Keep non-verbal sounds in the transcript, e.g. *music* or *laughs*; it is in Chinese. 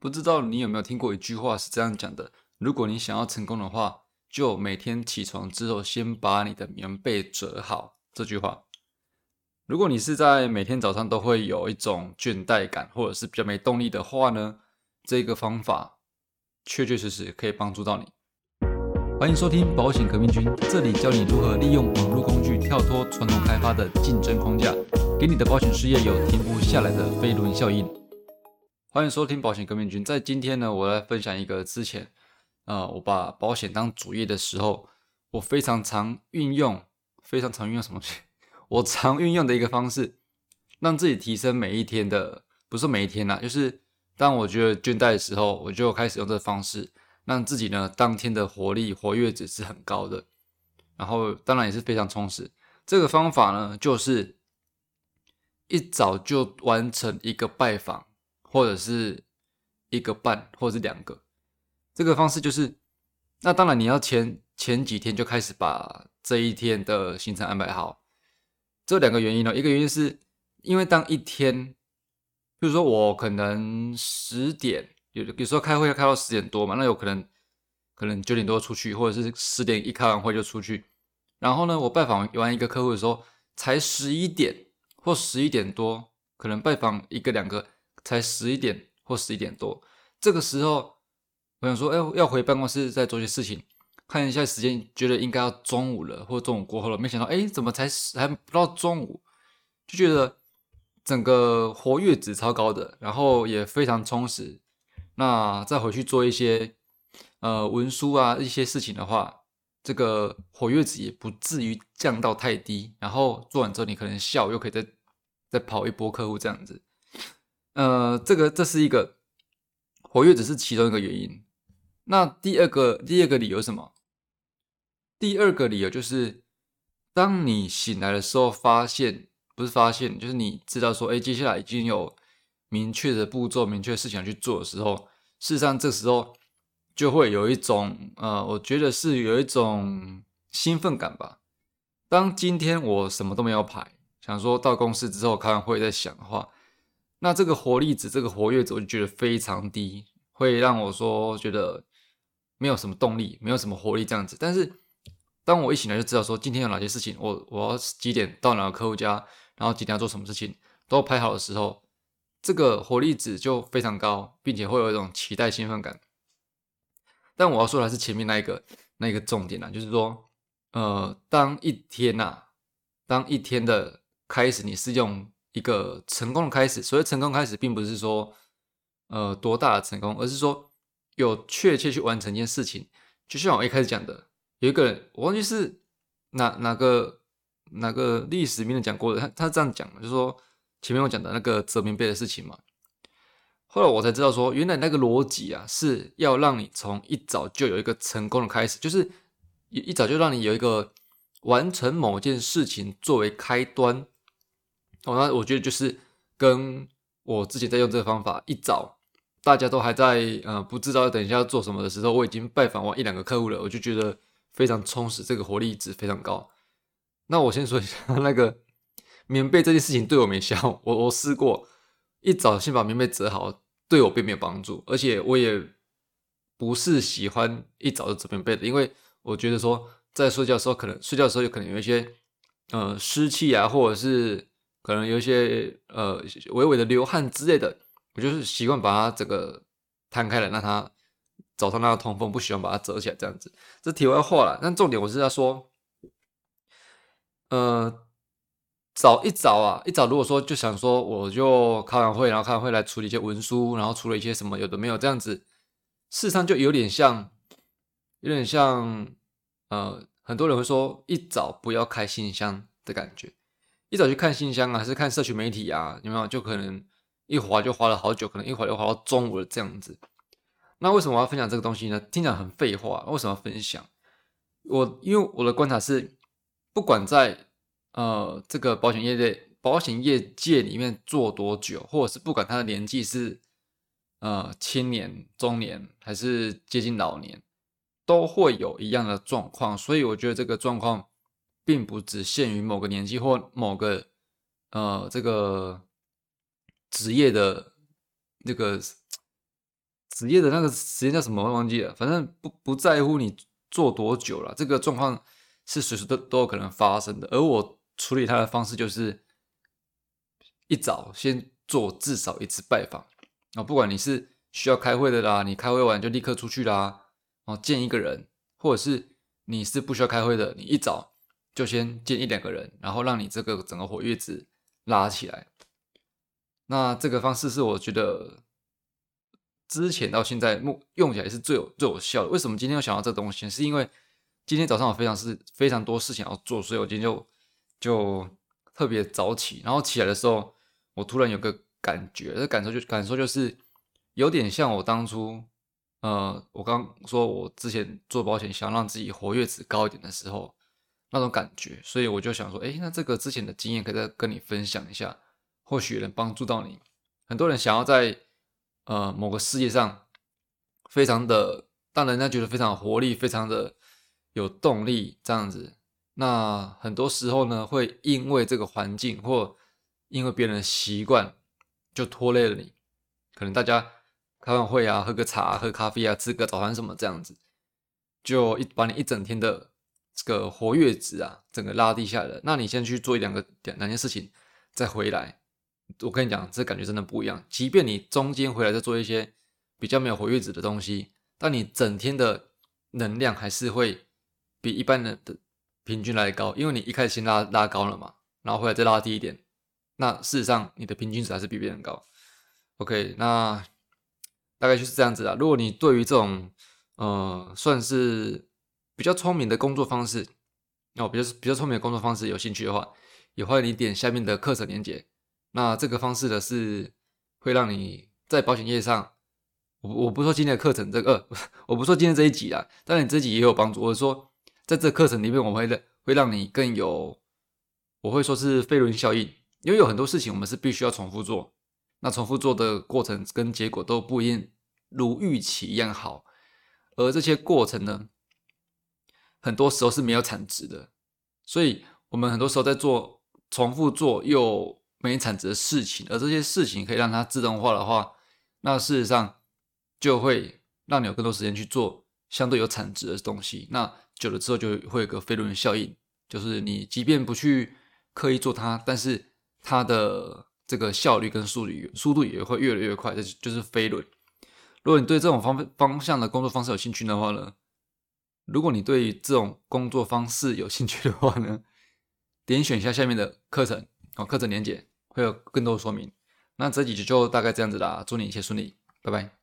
不知道你有没有听过一句话是这样讲的：如果你想要成功的话，就每天起床之后先把你的棉被折好。这句话，如果你是在每天早上都会有一种倦怠感，或者是比较没动力的话呢，这个方法确确实实可以帮助到你。欢迎收听保险革命军，这里教你如何利用网络工具跳脱传统开发的竞争框架，给你的保险事业有停不下来的飞轮效应。欢迎收听保险革命军，在今天呢，我来分享一个之前，呃，我把保险当主业的时候，我非常常运用，非常常运用什么？*laughs* 我常运用的一个方式，让自己提升每一天的，不是每一天啦，就是当我觉得倦怠的时候，我就开始用这个方式。让自己呢当天的活力活跃值是很高的，然后当然也是非常充实。这个方法呢，就是一早就完成一个拜访，或者是一个半，或者是两个。这个方式就是，那当然你要前前几天就开始把这一天的行程安排好。这两个原因呢，一个原因是因为当一天，比如说我可能十点。有有时候开会要开到十点多嘛，那有可能可能九点多出去，或者是十点一开完会就出去。然后呢，我拜访完一个客户的时候，才十一点或十一点多，可能拜访一个两个才十一点或十一点多。这个时候，我想说，哎，要回办公室再做些事情，看一下时间，觉得应该要中午了，或中午过后了。没想到，哎，怎么才还不到中午，就觉得整个活跃值超高的，然后也非常充实。那再回去做一些呃文书啊一些事情的话，这个活跃值也不至于降到太低。然后做完之后，你可能下午又可以再再跑一波客户这样子。呃，这个这是一个活跃只是其中一个原因。那第二个第二个理由什么？第二个理由就是，当你醒来的时候，发现不是发现，就是你知道说，哎，接下来已经有。明确的步骤、明确的事情去做的时候，事实上这时候就会有一种呃，我觉得是有一种兴奋感吧。当今天我什么都没有排，想说到公司之后开完会再想的话，那这个活力值、这个活跃值我就觉得非常低，会让我说觉得没有什么动力、没有什么活力这样子。但是当我一醒来就知道说今天有哪些事情，我我要几点到哪个客户家，然后几点要做什么事情，都排好的时候。这个活力值就非常高，并且会有一种期待兴奋感。但我要说的是前面那一个那一个重点啊，就是说，呃，当一天呐，当一天的开始，你是用一个成功的开始。所谓成功开始，并不是说呃多大的成功，而是说有确切去完成一件事情。就像我一开始讲的，有一个人，我忘记是哪哪个哪个历史名人讲过的，他他这样讲，就是说。前面我讲的那个折棉被的事情嘛，后来我才知道说，原来那个逻辑啊，是要让你从一早就有一个成功的开始，就是一一早就让你有一个完成某件事情作为开端。哦，那我觉得就是跟我之前在用这个方法，一早大家都还在呃不知道等一下要做什么的时候，我已经拜访完一两个客户了，我就觉得非常充实，这个活力值非常高。那我先说一下 *laughs* 那个。棉被这件事情对我没效，我我试过一早先把棉被折好，对我并没有帮助，而且我也不是喜欢一早就折棉被的，因为我觉得说在睡觉的时候，可能睡觉的时候有可能有一些呃湿气啊，或者是可能有一些呃微微的流汗之类的，我就是习惯把它整个摊开来，让它早上让它通风，不喜欢把它折起来这样子。这题外话了，但重点我是要说，呃。早一早啊，一早如果说就想说，我就开完会，然后开完会来处理一些文书，然后处理一些什么有的没有这样子，事实上就有点像，有点像，呃，很多人会说一早不要开信箱的感觉，一早去看信箱啊，还是看社群媒体啊，有没有？就可能一滑就滑了好久，可能一滑就滑到中午了这样子。那为什么我要分享这个东西呢？听起来很废话，为什么要分享？我因为我的观察是，不管在呃，这个保险业的保险业界里面做多久，或者是不管他的年纪是呃青年、中年还是接近老年，都会有一样的状况。所以我觉得这个状况并不只限于某个年纪或某个呃这个职业的那个职业的那个时间叫什么我忘记了，反正不不在乎你做多久了，这个状况是随时都都有可能发生的。而我处理它的方式就是一早先做至少一次拜访啊，不管你是需要开会的啦，你开会完就立刻出去啦，哦见一个人，或者是你是不需要开会的，你一早就先见一两个人，然后让你这个整个活跃值拉起来。那这个方式是我觉得。之前到现在，目用起来是最有最有效的。为什么今天又想到这东西？是因为今天早上我非常是非常多事情要做，所以我今天就就特别早起。然后起来的时候，我突然有个感觉，这感受就感受就是有点像我当初，呃，我刚说我之前做保险想让自己活跃值高一点的时候那种感觉。所以我就想说，哎，那这个之前的经验可以再跟你分享一下，或许能帮助到你。很多人想要在呃，某个事业上非常的让人家觉得非常有活力，非常的有动力，这样子。那很多时候呢，会因为这个环境或因为别人的习惯，就拖累了你。可能大家开完会啊，喝个茶、喝咖啡啊，吃个早餐什么这样子，就一把你一整天的这个活跃值啊，整个拉低下来了。那你先去做一两个两两件事情，再回来。我跟你讲，这感觉真的不一样。即便你中间回来再做一些比较没有活跃值的东西，但你整天的能量还是会比一般人的平均来高，因为你一开始先拉拉高了嘛，然后回来再拉低一点，那事实上你的平均值还是比别人高。OK，那大概就是这样子啦。如果你对于这种呃算是比较聪明的工作方式，哦，比较比较聪明的工作方式有兴趣的话，也欢迎你点下面的课程链接。那这个方式呢，是会让你在保险业上，我我不说今天的课程这个，*laughs* 我不说今天这一集啊，当然这集也有帮助。我说在这课程里面，我会让会让你更有，我会说是飞轮效应，因为有很多事情我们是必须要重复做，那重复做的过程跟结果都不一定如预期一样好，而这些过程呢，很多时候是没有产值的，所以我们很多时候在做重复做又。没产值的事情，而这些事情可以让它自动化的话，那事实上就会让你有更多时间去做相对有产值的东西。那久了之后就会有个飞轮效应，就是你即便不去刻意做它，但是它的这个效率跟速率速度也会越来越快，这就是飞轮。如果你对这种方方向的工作方式有兴趣的话呢，如果你对这种工作方式有兴趣的话呢，点选一下下面的课程。哦，课程连接会有更多的说明。那这几集就大概这样子啦，祝你一切顺利，拜拜。